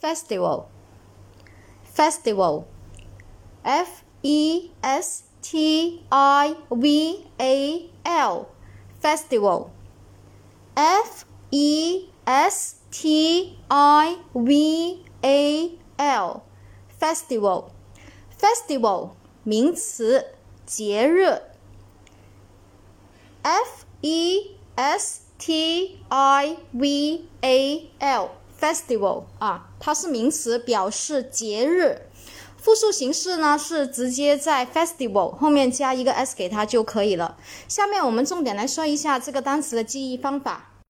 festival festival f e s t i v a l festival f e s t i v a l festival festival 名词节日 f e s t i v a l festival 啊，它是名词，表示节日。复数形式呢是直接在 festival 后面加一个 s 给它就可以了。下面我们重点来说一下这个单词的记忆方法。